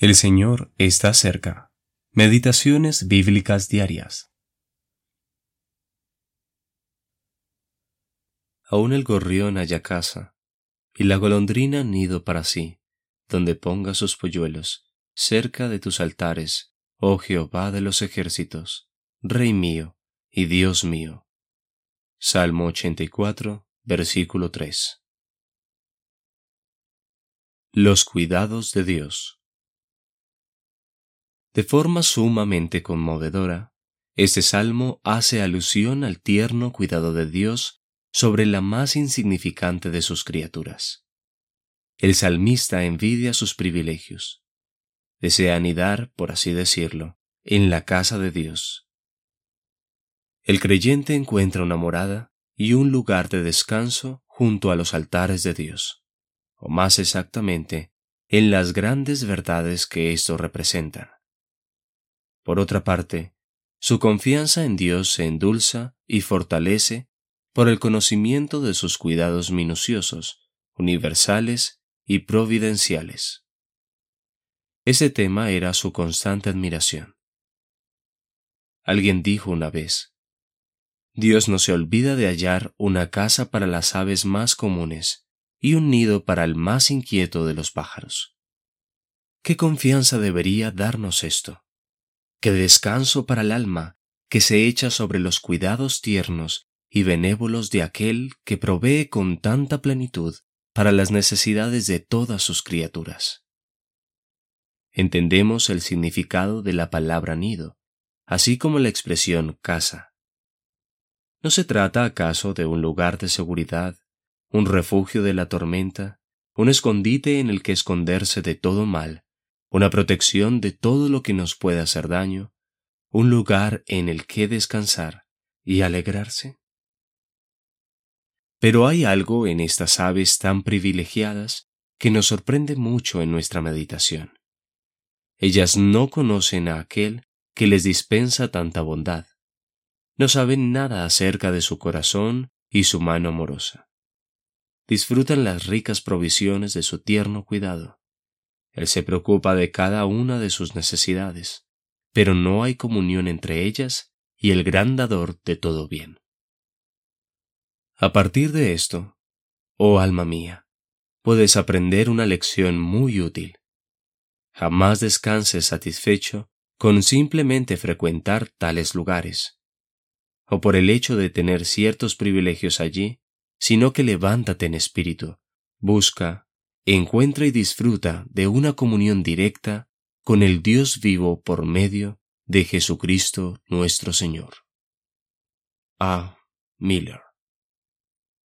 El Señor está cerca. Meditaciones bíblicas diarias. Aún el gorrión haya casa, y la golondrina nido para sí, donde ponga sus polluelos, cerca de tus altares, oh Jehová de los ejércitos, Rey mío y Dios mío. Salmo 84, versículo 3. Los cuidados de Dios. De forma sumamente conmovedora, este salmo hace alusión al tierno cuidado de Dios sobre la más insignificante de sus criaturas. El salmista envidia sus privilegios. Desea anidar, por así decirlo, en la casa de Dios. El creyente encuentra una morada y un lugar de descanso junto a los altares de Dios, o más exactamente, en las grandes verdades que esto representan. Por otra parte, su confianza en Dios se endulza y fortalece por el conocimiento de sus cuidados minuciosos, universales y providenciales. Ese tema era su constante admiración. Alguien dijo una vez, Dios no se olvida de hallar una casa para las aves más comunes y un nido para el más inquieto de los pájaros. ¿Qué confianza debería darnos esto? Que descanso para el alma que se echa sobre los cuidados tiernos y benévolos de aquel que provee con tanta plenitud para las necesidades de todas sus criaturas. Entendemos el significado de la palabra nido, así como la expresión casa. ¿No se trata acaso de un lugar de seguridad, un refugio de la tormenta, un escondite en el que esconderse de todo mal, una protección de todo lo que nos pueda hacer daño, un lugar en el que descansar y alegrarse. Pero hay algo en estas aves tan privilegiadas que nos sorprende mucho en nuestra meditación. Ellas no conocen a aquel que les dispensa tanta bondad. No saben nada acerca de su corazón y su mano amorosa. Disfrutan las ricas provisiones de su tierno cuidado él se preocupa de cada una de sus necesidades, pero no hay comunión entre ellas y el gran dador de todo bien. A partir de esto, oh alma mía, puedes aprender una lección muy útil. Jamás descanses satisfecho con simplemente frecuentar tales lugares, o por el hecho de tener ciertos privilegios allí, sino que levántate en espíritu, busca, encuentra y disfruta de una comunión directa con el Dios vivo por medio de Jesucristo nuestro Señor. A. Miller